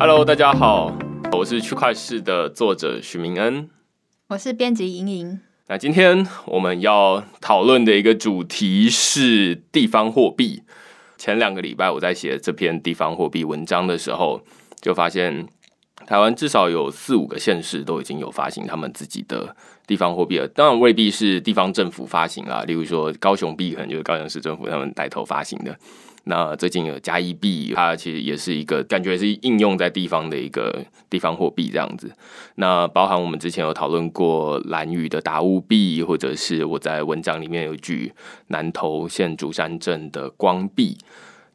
Hello，大家好，我是区块市的作者许明恩，我是编辑莹莹。那今天我们要讨论的一个主题是地方货币。前两个礼拜我在写这篇地方货币文章的时候，就发现台湾至少有四五个县市都已经有发行他们自己的地方货币了。当然未必是地方政府发行啦，例如说高雄币可能就是高雄市政府他们带头发行的。那最近有加一币，它其实也是一个感觉是应用在地方的一个地方货币这样子。那包含我们之前有讨论过蓝屿的达悟币，或者是我在文章里面有句南投县竹山镇的光币。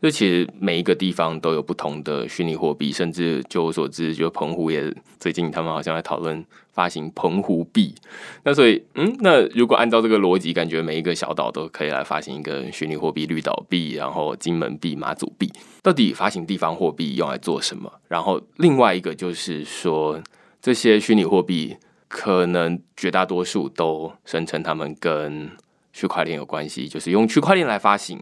这其实每一个地方都有不同的虚拟货币，甚至就我所知，就澎湖也最近他们好像在讨论发行澎湖币。那所以，嗯，那如果按照这个逻辑，感觉每一个小岛都可以来发行一个虚拟货币，绿岛币，然后金门币、马祖币，到底发行地方货币用来做什么？然后另外一个就是说，这些虚拟货币可能绝大多数都声称他们跟区块链有关系，就是用区块链来发行。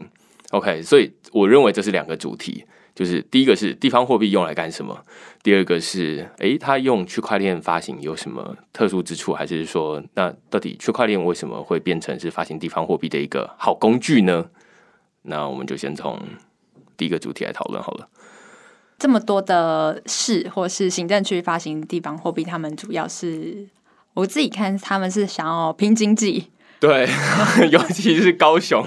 OK，所以我认为这是两个主题，就是第一个是地方货币用来干什么，第二个是诶，它用区块链发行有什么特殊之处，还是说那到底区块链为什么会变成是发行地方货币的一个好工具呢？那我们就先从第一个主题来讨论好了。这么多的市或是行政区发行地方货币，他们主要是我自己看他们是想要拼经济。对，尤其是高雄，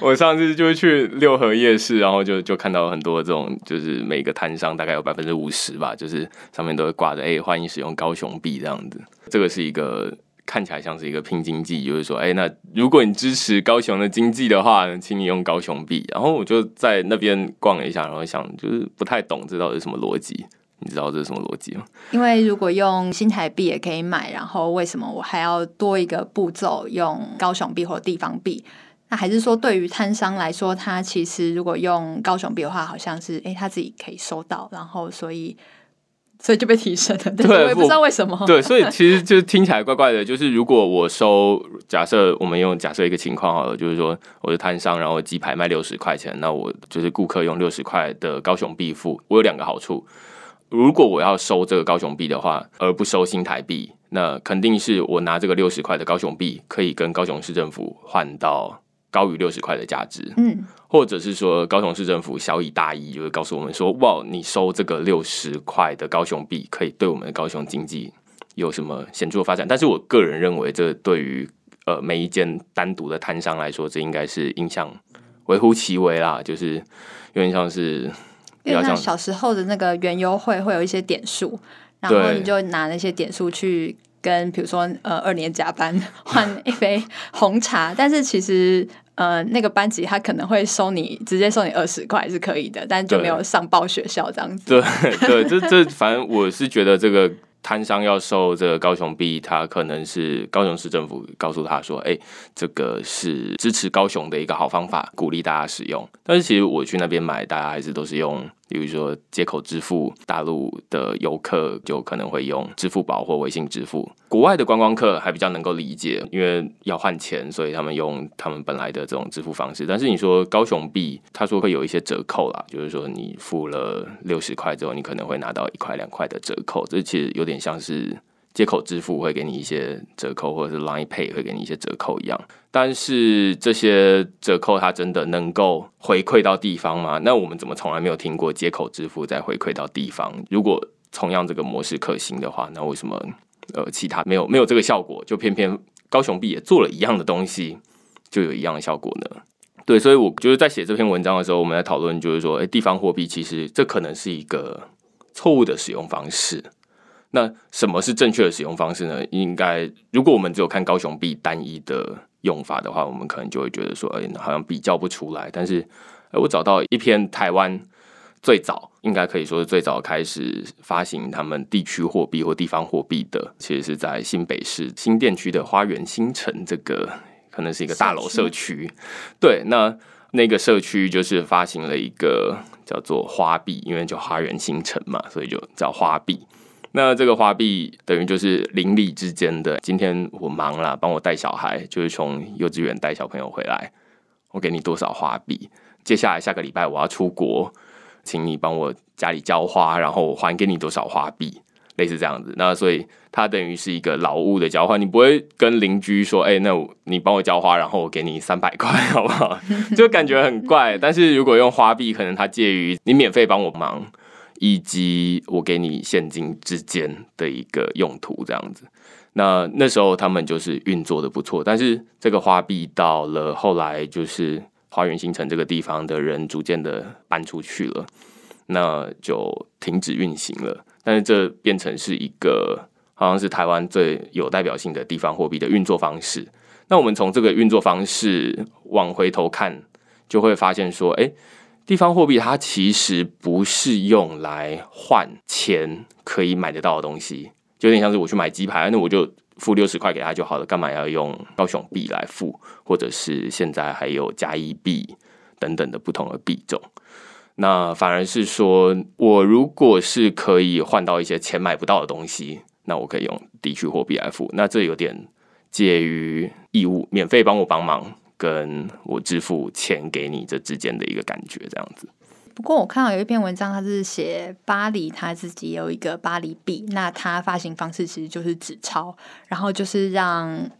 我上次就去六合夜市，然后就就看到很多这种，就是每个摊商大概有百分之五十吧，就是上面都会挂着“哎，欢迎使用高雄币”这样子。这个是一个看起来像是一个拼经济，就是说，哎，那如果你支持高雄的经济的话，请你用高雄币。然后我就在那边逛了一下，然后想，就是不太懂这到底是什么逻辑。你知道这是什么逻辑吗？因为如果用新台币也可以买，然后为什么我还要多一个步骤用高雄币或地方币？那还是说对于摊商来说，他其实如果用高雄币的话，好像是哎他自己可以收到，然后所以所以就被提升了。对，我也不知道为什么。对，所以其实就听起来怪怪的。就是如果我收，假设我们用假设一个情况好了，就是说我是摊商，然后鸡排卖六十块钱，那我就是顾客用六十块的高雄币付，我有两个好处。如果我要收这个高雄币的话，而不收新台币，那肯定是我拿这个六十块的高雄币，可以跟高雄市政府换到高于六十块的价值。嗯，或者是说高雄市政府小以大义，就会告诉我们说，哇，你收这个六十块的高雄币，可以对我们的高雄经济有什么显著的发展？但是我个人认为，这对于呃每一间单独的摊商来说，这应该是影响微乎其微啦，就是有点像是。因为像小时候的那个园游会会有一些点数，然后你就拿那些点数去跟，比如说呃二年甲班换一杯红茶，但是其实呃那个班级他可能会收你直接收你二十块是可以的，但就没有上报学校这样子。对对，这这反正我是觉得这个。摊商要收这个高雄币，他可能是高雄市政府告诉他说：“哎，这个是支持高雄的一个好方法，鼓励大家使用。”但是其实我去那边买，大家还是都是用。比如说接口支付，大陆的游客就可能会用支付宝或微信支付。国外的观光客还比较能够理解，因为要换钱，所以他们用他们本来的这种支付方式。但是你说高雄币，他说会有一些折扣啦，就是说你付了六十块之后，你可能会拿到一块两块的折扣。这其实有点像是。接口支付会给你一些折扣，或者是 Line Pay 会给你一些折扣一样，但是这些折扣它真的能够回馈到地方吗？那我们怎么从来没有听过接口支付再回馈到地方？如果同样这个模式可行的话，那为什么呃其他没有没有这个效果，就偏偏高雄币也做了一样的东西，就有一样的效果呢？对，所以我就是在写这篇文章的时候，我们在讨论就是说，诶，地方货币其实这可能是一个错误的使用方式。那什么是正确的使用方式呢？应该，如果我们只有看高雄币单一的用法的话，我们可能就会觉得说，哎，好像比较不出来。但是，我找到一篇台湾最早，应该可以说是最早开始发行他们地区货币或地方货币的，其实是在新北市新店区的花园新城这个，可能是一个大楼社区。对，那那个社区就是发行了一个叫做花币，因为叫花园新城嘛，所以就叫花币。那这个花币等于就是邻里之间的。今天我忙了，帮我带小孩，就是从幼稚园带小朋友回来，我给你多少花币。接下来下个礼拜我要出国，请你帮我家里浇花，然后我还给你多少花币，类似这样子。那所以它等于是一个劳务的交换，你不会跟邻居说，哎、欸，那你帮我浇花，然后我给你三百块，好不好？就感觉很怪。但是如果用花币，可能它介于你免费帮我忙，以及我给你现金之间的一个用途，这样子。那那时候他们就是运作的不错，但是这个花币到了后来，就是花园新城这个地方的人逐渐的搬出去了，那就停止运行了。但是这变成是一个好像是台湾最有代表性的地方货币的运作方式。那我们从这个运作方式往回头看，就会发现说，哎，地方货币它其实不是用来换钱可以买得到的东西。就有点像是我去买鸡排，那我就付六十块给他就好了，干嘛要用高雄币来付？或者是现在还有嘉义币等等的不同的币种，那反而是说我如果是可以换到一些钱买不到的东西，那我可以用地区货币来付。那这有点介于义务免费帮我帮忙，跟我支付钱给你这之间的一个感觉，这样子。不过我看到有一篇文章，他是写巴黎他自己有一个巴黎币，那它发行方式其实就是纸钞，然后就是让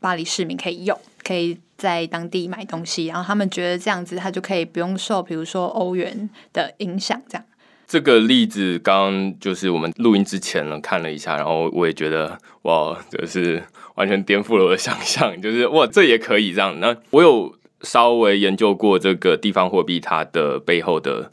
巴黎市民可以用，可以在当地买东西，然后他们觉得这样子，他就可以不用受，比如说欧元的影响。这样，这个例子刚刚就是我们录音之前呢看了一下，然后我也觉得哇，就是完全颠覆了我的想象，就是哇，这也可以这样。那我有。稍微研究过这个地方货币它的背后的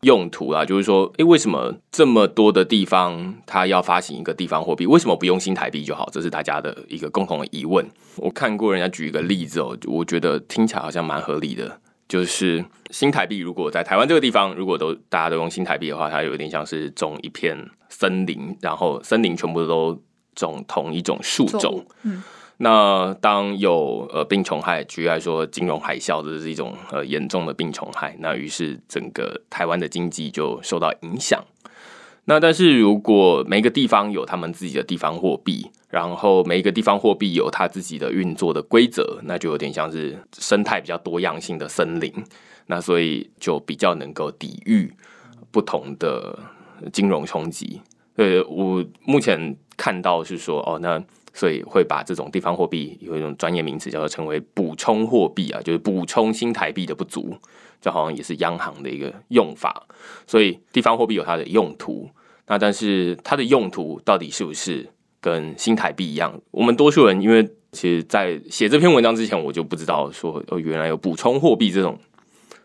用途啦，就是说，诶，为什么这么多的地方它要发行一个地方货币？为什么不用新台币就好？这是大家的一个共同的疑问。我看过人家举一个例子哦，我觉得听起来好像蛮合理的。就是新台币如果在台湾这个地方，如果都大家都用新台币的话，它有点像是种一片森林，然后森林全部都种同一种树种，嗯。那当有呃病虫害，举例来说金融海啸，这是一种呃严重的病虫害，那于是整个台湾的经济就受到影响。那但是如果每个地方有他们自己的地方货币，然后每一个地方货币有它自己的运作的规则，那就有点像是生态比较多样性的森林，那所以就比较能够抵御不同的金融冲击。呃，我目前看到是说哦，那。所以会把这种地方货币有一种专业名词叫做称为补充货币啊，就是补充新台币的不足，这好像也是央行的一个用法。所以地方货币有它的用途，那但是它的用途到底是不是跟新台币一样？我们多数人因为其实，在写这篇文章之前，我就不知道说哦，原来有补充货币这种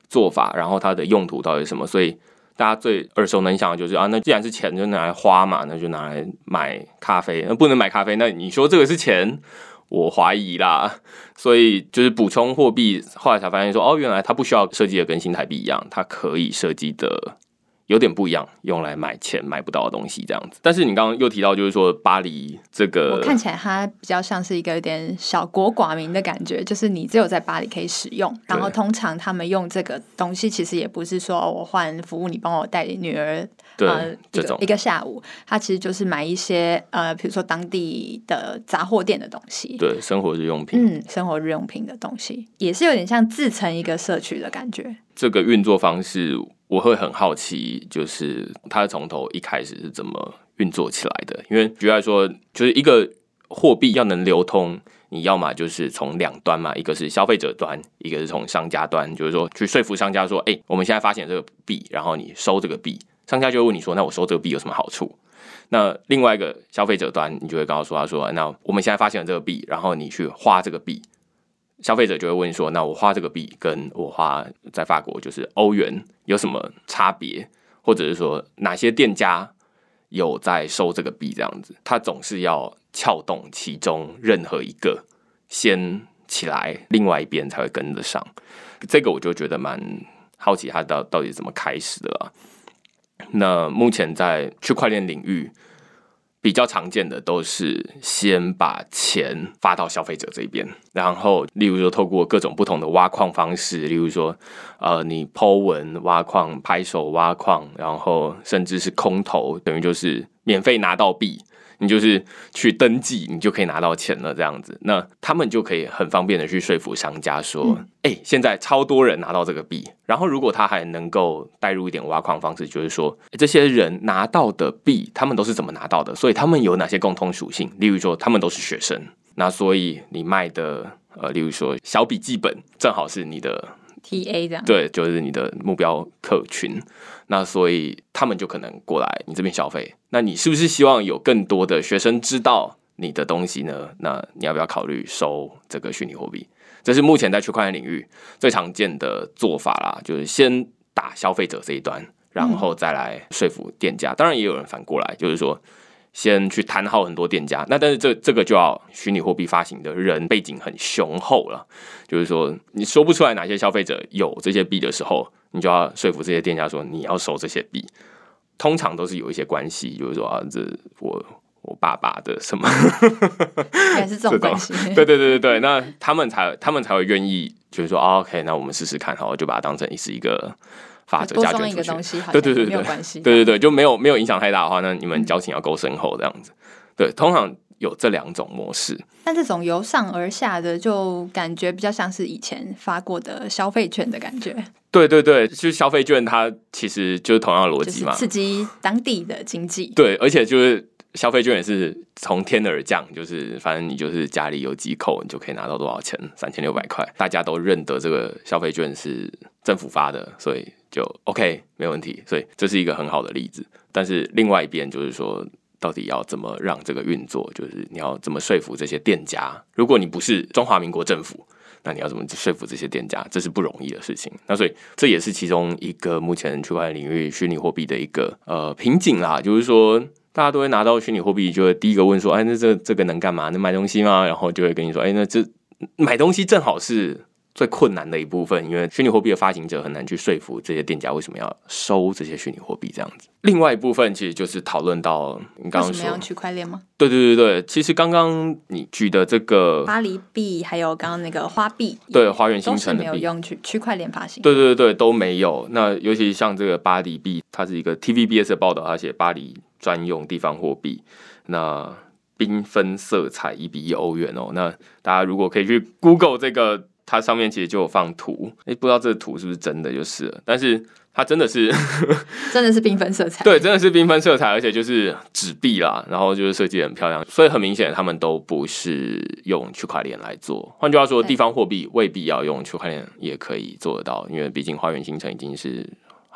做法，然后它的用途到底是什么，所以。大家最耳熟能详的就是啊，那既然是钱，就拿来花嘛，那就拿来买咖啡。那不能买咖啡，那你说这个是钱，我怀疑啦。所以就是补充货币，后来才发现说，哦，原来它不需要设计的跟新台币一样，它可以设计的。有点不一样，用来买钱买不到的东西这样子。但是你刚刚又提到，就是说巴黎这个，我看起来它比较像是一个有点小国寡民的感觉，就是你只有在巴黎可以使用。然后通常他们用这个东西，其实也不是说我换服务，你帮我带女儿，对，呃、这种一个下午，它其实就是买一些呃，比如说当地的杂货店的东西，对，生活日用品，嗯，生活日用品的东西，也是有点像自成一个社区的感觉。这个运作方式。我会很好奇，就是它从头一开始是怎么运作起来的？因为举例来说，就是一个货币要能流通，你要么就是从两端嘛，一个是消费者端，一个是从商家端，就是说去说服商家说，哎，我们现在发行这个币，然后你收这个币，商家就会问你说，那我收这个币有什么好处？那另外一个消费者端，你就会告诉，他说，那我们现在发行了这个币，然后你去花这个币。消费者就会问说：“那我花这个币，跟我花在法国就是欧元有什么差别？或者是说哪些店家有在收这个币？这样子，他总是要撬动其中任何一个先起来，另外一边才会跟得上。这个我就觉得蛮好奇，他到到底怎么开始的啦。那目前在区块链领域。”比较常见的都是先把钱发到消费者这边，然后例如说透过各种不同的挖矿方式，例如说呃你 po 文挖矿、拍手挖矿，然后甚至是空投，等于就是免费拿到币。你就是去登记，你就可以拿到钱了，这样子，那他们就可以很方便的去说服商家说，哎、嗯欸，现在超多人拿到这个币，然后如果他还能够带入一点挖矿方式，就是说、欸、这些人拿到的币，他们都是怎么拿到的？所以他们有哪些共通属性？例如说，他们都是学生，那所以你卖的，呃，例如说小笔记本，正好是你的。T A 这样对，就是你的目标客群，那所以他们就可能过来你这边消费。那你是不是希望有更多的学生知道你的东西呢？那你要不要考虑收这个虚拟货币？这是目前在区块链领域最常见的做法啦，就是先打消费者这一端，然后再来说服店家。当然也有人反过来，就是说。先去谈好很多店家，那但是这这个就要虚拟货币发行的人背景很雄厚了，就是说你说不出来哪些消费者有这些币的时候，你就要说服这些店家说你要收这些币，通常都是有一些关系，就是说啊，这我我爸爸的什么，也是这种关系，对对对对对，那他们才他们才会愿意，就是说、啊、OK，那我们试试看，好，就把它当成是一个。发折加卷出去，对对对对，没有关系，对对对，就没有没有影响太大的话，那你们交情要够深厚，这样子。对，通常有这两种模式。但这种由上而下的，就感觉比较像是以前发过的消费券的感觉。对对对，就是消费券，它其实就是同样的逻辑嘛，刺激当地的经济。对，而且就是消费券也是从天而降，就是反正你就是家里有几口，你就可以拿到多少钱，三千六百块，大家都认得这个消费券是政府发的，所以。就 OK，没问题，所以这是一个很好的例子。但是另外一边就是说，到底要怎么让这个运作？就是你要怎么说服这些店家？如果你不是中华民国政府，那你要怎么说服这些店家？这是不容易的事情。那所以这也是其中一个目前区块链领域虚拟货币的一个呃瓶颈啦。就是说，大家都会拿到虚拟货币，就会第一个问说：“哎，那这这个能干嘛？能买东西吗？”然后就会跟你说：“哎，那这买东西正好是。”最困难的一部分，因为虚拟货币的发行者很难去说服这些店家为什么要收这些虚拟货币这样子。另外一部分其实就是讨论到你刚刚说区块链吗？对对对对，其实刚刚你举的这个巴黎币，还有刚刚那个花币，对花园新城的币没有用区区块链发行。对对对对，都没有。那尤其像这个巴黎币，它是一个 TVBS 的报道，它写巴黎专用地方货币，那缤纷色彩一比一欧元哦。那大家如果可以去 Google 这个。它上面其实就有放图，哎，不知道这个图是不是真的，就是了。但是它真的是，真的是缤纷色彩，对，真的是缤纷色彩，而且就是纸币啦，然后就是设计很漂亮，所以很明显他们都不是用区块链来做。换句话说，地方货币未必要用区块链也可以做得到，因为毕竟花园新城已经是。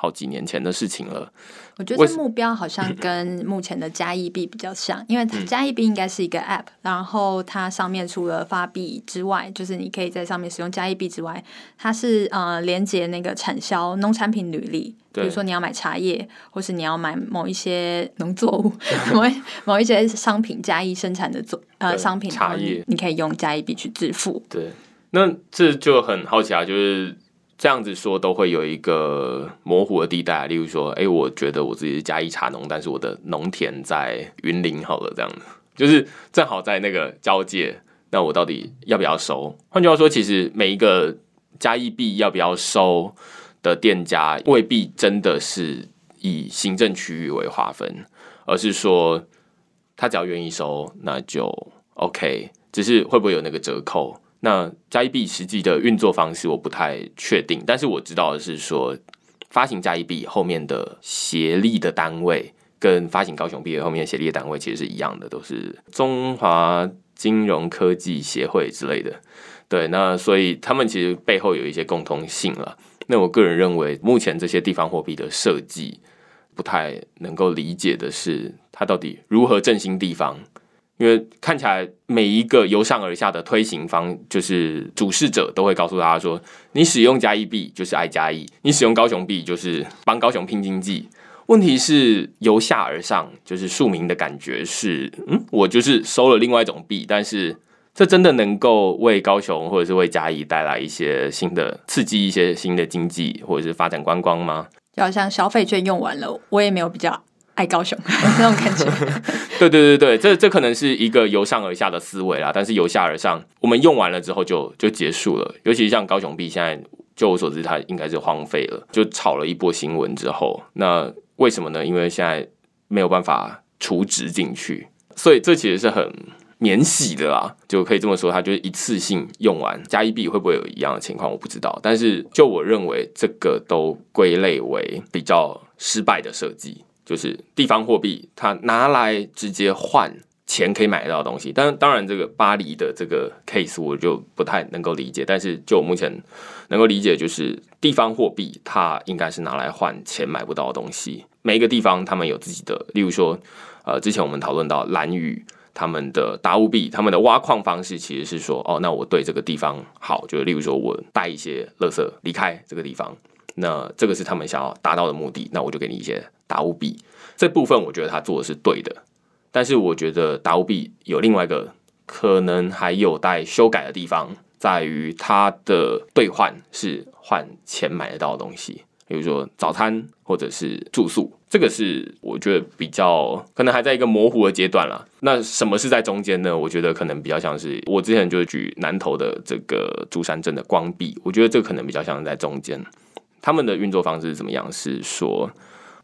好几年前的事情了。我觉得目标好像跟目前的加一币比较像，因为加一币应该是一个 App，然后它上面除了发币之外，就是你可以在上面使用加一币之外，它是呃连接那个产销农产品履历，比如说你要买茶叶，或是你要买某一些农作物，某某一些商品加一生产的作呃商品茶叶，你可以用加一币去支付。对，那这就很好奇啊，就是。这样子说都会有一个模糊的地带，例如说，哎，我觉得我自己是嘉义茶农，但是我的农田在云林，好了，这样子就是正好在那个交界，那我到底要不要收？换句话说，其实每一个嘉义币要不要收的店家，未必真的是以行政区域为划分，而是说他只要愿意收，那就 OK，只是会不会有那个折扣？那加一币实际的运作方式我不太确定，但是我知道的是说，发行加一币后面的协力的单位跟发行高雄币后面协力的单位其实是一样的，都是中华金融科技协会之类的。对，那所以他们其实背后有一些共通性了。那我个人认为，目前这些地方货币的设计不太能够理解的是，它到底如何振兴地方。因为看起来每一个由上而下的推行方，就是主事者都会告诉大家说：你使用嘉义币就是爱嘉义，你使用高雄币就是帮高雄拼经济。问题是由下而上，就是庶民的感觉是：嗯，我就是收了另外一种币，但是这真的能够为高雄或者是为嘉义带来一些新的刺激，一些新的经济或者是发展观光吗？就好像消费券用完了，我也没有比较。爱高雄 那种感觉，对对对对，这这可能是一个由上而下的思维啦。但是由下而上，我们用完了之后就就结束了。尤其像高雄币，现在就我所知，它应该是荒废了，就炒了一波新闻之后，那为什么呢？因为现在没有办法储值进去，所以这其实是很免洗的啦，就可以这么说，它就是一次性用完。加一币会不会有一样的情况？我不知道，但是就我认为，这个都归类为比较失败的设计，就是地方货币它拿来直接换钱可以买到的东西。但当然，这个巴黎的这个 case 我就不太能够理解。但是就我目前能够理解，就是地方货币它应该是拿来换钱买不到的东西。每一个地方他们有自己的，例如说，呃，之前我们讨论到兰屿他们的达乌币，他们的挖矿方式其实是说，哦，那我对这个地方好，就是例如说我带一些垃圾离开这个地方，那这个是他们想要达到的目的，那我就给你一些达乌币。这部分我觉得他做的是对的，但是我觉得达乌币有另外一个可能还有待修改的地方，在于它的兑换是换钱买得到的东西。比如说早餐或者是住宿，这个是我觉得比较可能还在一个模糊的阶段了。那什么是在中间呢？我觉得可能比较像是我之前就是举南投的这个竹山镇的光币，我觉得这个可能比较像是在中间。他们的运作方式是怎么样？是说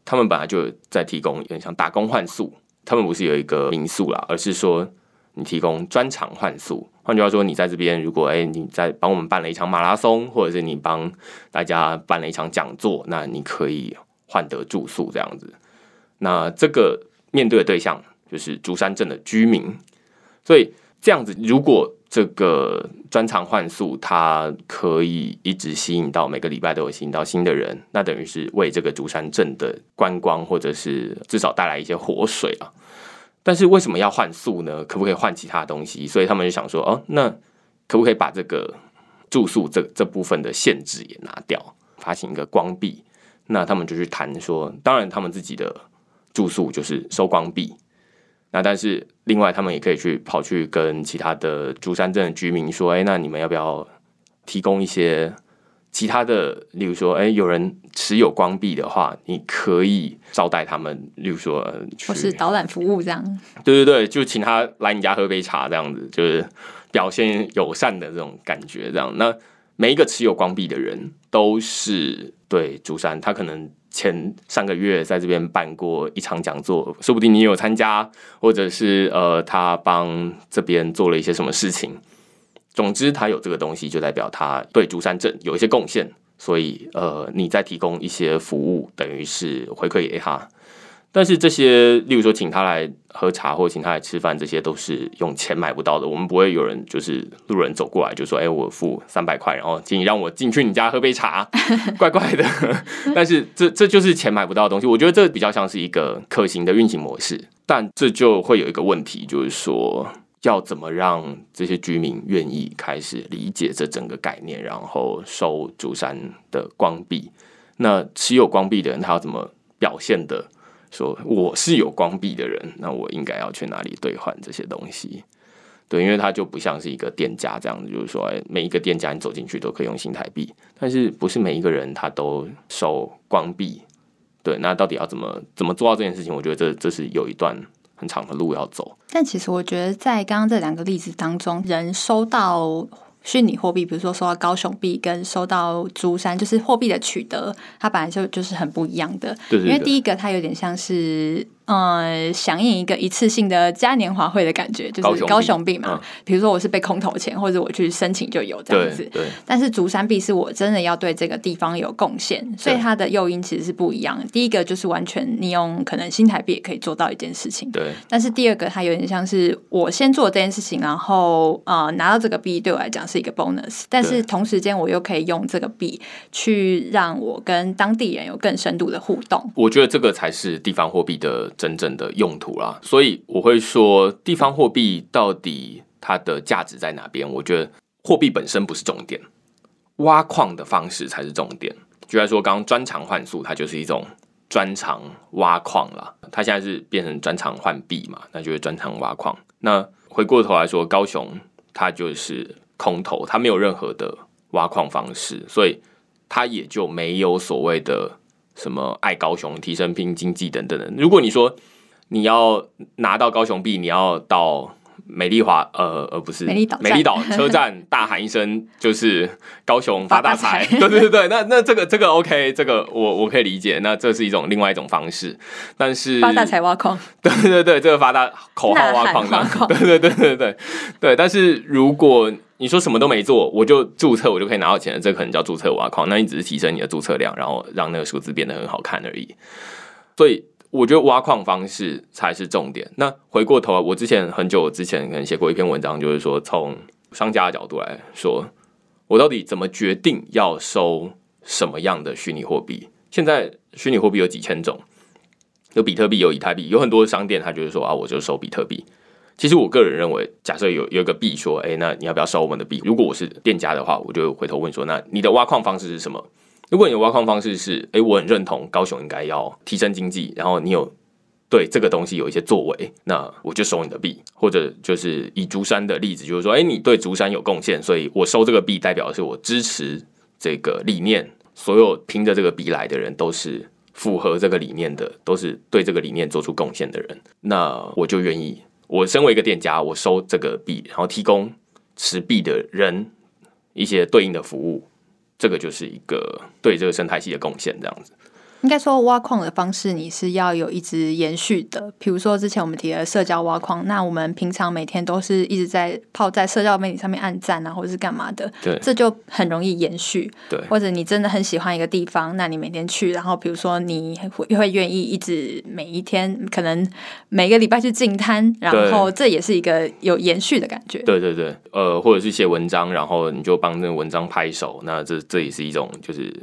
他们本来就在提供有点像打工换宿，他们不是有一个民宿啦，而是说。你提供专场换宿，换句话说，你在这边，如果哎、你在帮我们办了一场马拉松，或者是你帮大家办了一场讲座，那你可以换得住宿这样子。那这个面对的对象就是竹山镇的居民，所以这样子，如果这个专场换宿它可以一直吸引到每个礼拜都有吸引到新的人，那等于是为这个竹山镇的观光，或者是至少带来一些活水啊。但是为什么要换宿呢？可不可以换其他东西？所以他们就想说，哦，那可不可以把这个住宿这这部分的限制也拿掉，发行一个光币？那他们就去谈说，当然他们自己的住宿就是收光币。那但是另外他们也可以去跑去跟其他的竹山镇的居民说，哎，那你们要不要提供一些？其他的，例如说，哎、欸，有人持有光币的话，你可以招待他们，例如说，或是导览服务这样。对对对，就请他来你家喝杯茶，这样子，就是表现友善的这种感觉。这样，那每一个持有光币的人都是对竹山，他可能前上个月在这边办过一场讲座，说不定你有参加，或者是呃，他帮这边做了一些什么事情。总之，他有这个东西，就代表他对竹山镇有一些贡献，所以呃，你再提供一些服务，等于是回馈给他。但是这些，例如说请他来喝茶或请他来吃饭，这些都是用钱买不到的。我们不会有人就是路人走过来就说：“哎，我付三百块，然后请你让我进去你家喝杯茶。”怪怪的。但是这这就是钱买不到的东西。我觉得这比较像是一个可行的运行模式，但这就会有一个问题，就是说。要怎么让这些居民愿意开始理解这整个概念，然后收竹山的光币？那持有光币的人，他要怎么表现的说我是有光币的人？那我应该要去哪里兑换这些东西？对，因为他就不像是一个店家这样子，就是说，每一个店家你走进去都可以用新台币，但是不是每一个人他都收光币？对，那到底要怎么怎么做到这件事情？我觉得这这是有一段。很长的路要走，但其实我觉得，在刚刚这两个例子当中，人收到虚拟货币，比如说收到高雄币跟收到珠山，就是货币的取得，它本来就就是很不一样的。对对对，因为第一个它有点像是。呃，响应一个一次性的嘉年华会的感觉，就是高雄币嘛。比如说我是被空投钱，或者我去申请就有这样子。对。但是竹山币是我真的要对这个地方有贡献，所以它的诱因其实是不一样的。第一个就是完全你用可能新台币也可以做到一件事情。对。但是第二个它有点像是我先做这件事情，然后呃拿到这个币对我来讲是一个 bonus，但是同时间我又可以用这个币去让我跟当地人有更深度的互动。我觉得这个才是地方货币的。真正的用途啦，所以我会说，地方货币到底它的价值在哪边？我觉得货币本身不是重点，挖矿的方式才是重点。就来说，刚刚专长换速，它就是一种专长挖矿啦。它现在是变成专长换币嘛，那就是专长挖矿。那回过头来说，高雄它就是空投，它没有任何的挖矿方式，所以它也就没有所谓的。什么爱高雄、提升拼经济等等的。如果你说你要拿到高雄币，你要到美丽华，呃呃，不是美丽岛，美丽岛车站大喊一声，就是高雄发大财。对对对对，那那这个这个 OK，这个我我可以理解。那这是一种另外一种方式，但是发大财挖矿，对对对，这个发大口号挖矿的，对对对对对对。但是如果你说什么都没做，我就注册，我就可以拿到钱的，这可能叫注册挖矿。那你只是提升你的注册量，然后让那个数字变得很好看而已。所以。我觉得挖矿方式才是重点。那回过头来，我之前很久之前可能写过一篇文章，就是说从商家的角度来说，我到底怎么决定要收什么样的虚拟货币？现在虚拟货币有几千种，有比特币，有以太币，有很多商店，他就是说啊，我就收比特币。其实我个人认为，假设有有一个币说，哎，那你要不要收我们的币？如果我是店家的话，我就回头问说，那你的挖矿方式是什么？如果你的挖矿方式是，哎、我很认同高雄应该要提升经济，然后你有对这个东西有一些作为，那我就收你的币，或者就是以竹山的例子，就是说，哎、你对竹山有贡献，所以我收这个币，代表的是我支持这个理念，所有凭着这个币来的人都是符合这个理念的，都是对这个理念做出贡献的人，那我就愿意，我身为一个店家，我收这个币，然后提供持币的人一些对应的服务。这个就是一个对这个生态系的贡献，这样子。应该说，挖矿的方式你是要有一直延续的。比如说，之前我们提的社交挖矿，那我们平常每天都是一直在泡在社交媒体上面按赞啊，或者是干嘛的，对，这就很容易延续。对，或者你真的很喜欢一个地方，那你每天去，然后比如说你会会愿意一直每一天，可能每个礼拜去进滩，然后这也是一个有延续的感觉。对对对，呃，或者是写文章，然后你就帮那个文章拍手，那这这也是一种就是。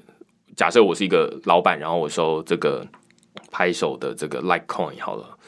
假设我是一个老板，然后我收这个拍手的这个 Litecoin 好了。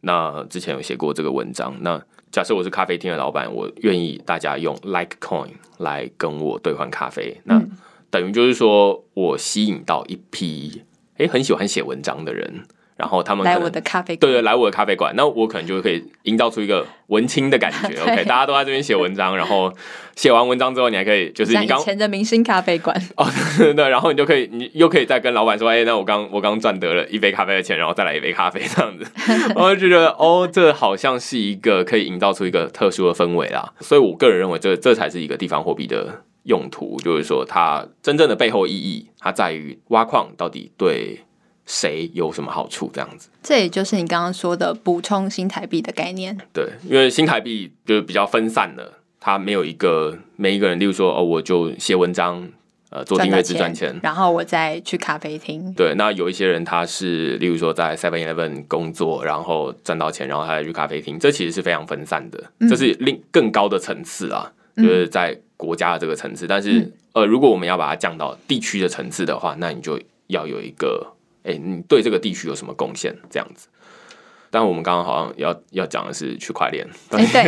那之前有写过这个文章。那假设我是咖啡厅的老板，我愿意大家用 Litecoin 来跟我兑换咖啡。那等于就是说我吸引到一批诶很喜欢写文章的人。然后他们来我的咖啡馆，对对，来我的咖啡馆，那我可能就可以营造出一个文青的感觉。OK，大家都在这边写文章，然后写完文章之后，你还可以就是你刚以前的明星咖啡馆 哦，对，对，然后你就可以，你又可以再跟老板说，哎，那我刚我刚赚得了一杯咖啡的钱，然后再来一杯咖啡这样子，我就觉得哦，这好像是一个可以营造出一个特殊的氛围啦。所以我个人认为这，这这才是一个地方货币的用途，就是说它真正的背后意义，它在于挖矿到底对。谁有什么好处？这样子，这也就是你刚刚说的补充新台币的概念。对，因为新台币就是比较分散的，它没有一个每一个人，例如说哦，我就写文章，呃，做订阅制赚钱，然后我再去咖啡厅。对，那有一些人他是，例如说在 Seven Eleven 工作，然后赚到钱，然后他再去咖啡厅，这其实是非常分散的，嗯、这是另更高的层次啊，就是在国家的这个层次。嗯、但是，呃，如果我们要把它降到地区的层次的话，那你就要有一个。哎、欸，你对这个地区有什么贡献？这样子，但我们刚刚好像要要讲的是区块链。对，欸、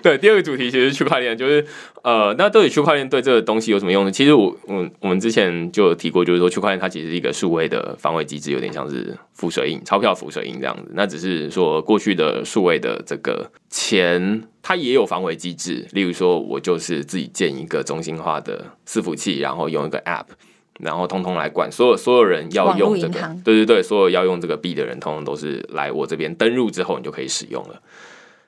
对，对，第二个主题其实区块链就是呃，那到底区块链对这个东西有什么用呢？其实我我我们之前就有提过，就是说区块链它其实是一个数位的防伪机制，有点像是浮水印、钞票浮水印这样子。那只是说过去的数位的这个钱，它也有防伪机制，例如说我就是自己建一个中心化的伺服器，然后用一个 App。然后通通来管，所有所有人要用这个，对对对，所有要用这个币的人，通通都是来我这边登录之后，你就可以使用了。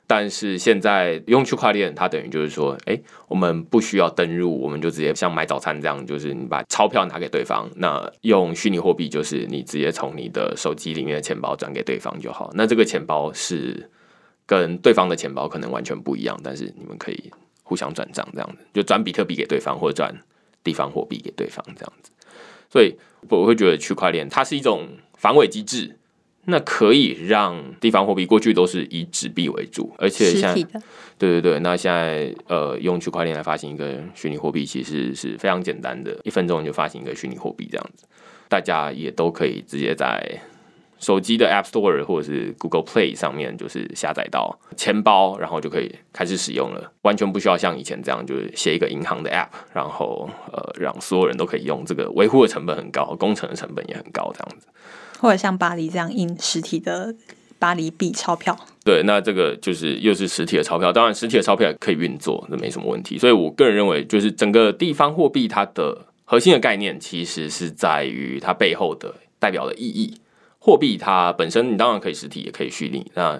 但是现在用区块链，它等于就是说，哎，我们不需要登入，我们就直接像买早餐这样，就是你把钞票拿给对方。那用虚拟货币，就是你直接从你的手机里面的钱包转给对方就好。那这个钱包是跟对方的钱包可能完全不一样，但是你们可以互相转账这样子，就转比特币给对方，或者转地方货币给对方这样子。所以我会觉得区块链它是一种防伪机制，那可以让地方货币过去都是以纸币为主，而且现在对对对，那现在呃用区块链来发行一个虚拟货币，其实是非常简单的，一分钟就发行一个虚拟货币这样子，大家也都可以直接在。手机的 App Store 或者是 Google Play 上面，就是下载到钱包，然后就可以开始使用了，完全不需要像以前这样，就是写一个银行的 App，然后呃让所有人都可以用，这个维护的成本很高，工程的成本也很高，这样子。或者像巴黎这样印实体的巴黎币钞票。对，那这个就是又是实体的钞票，当然实体的钞票也可以运作，这没什么问题。所以我个人认为，就是整个地方货币它的核心的概念，其实是在于它背后的代表的意义。货币它本身，你当然可以实体，也可以虚拟。那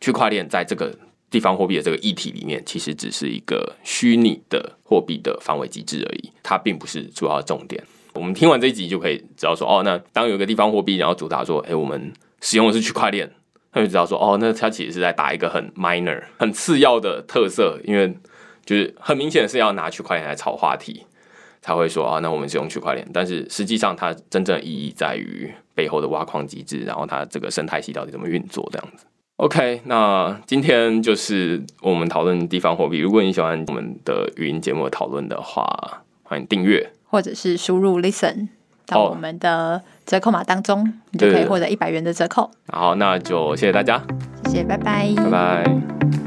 区块链在这个地方货币的这个议题里面，其实只是一个虚拟的货币的防伪机制而已，它并不是主要的重点。我们听完这一集就可以知道说，哦，那当有一个地方货币，然后主打说，哎，我们使用的是区块链，他就知道说，哦，那它其实是在打一个很 minor、很次要的特色，因为就是很明显是要拿区块链来炒话题，才会说啊，那我们是用区块链。但是实际上，它真正意义在于背后的挖矿机制，然后它这个生态系到底怎么运作这样子。OK，那今天就是我们讨论地方货币。如果你喜欢我们的语音节目的讨论的话，欢迎订阅。或者是输入 listen 到我们的折扣码当中，哦、你就可以获得一百元的折扣。好，那就谢谢大家，谢谢，拜拜，拜拜。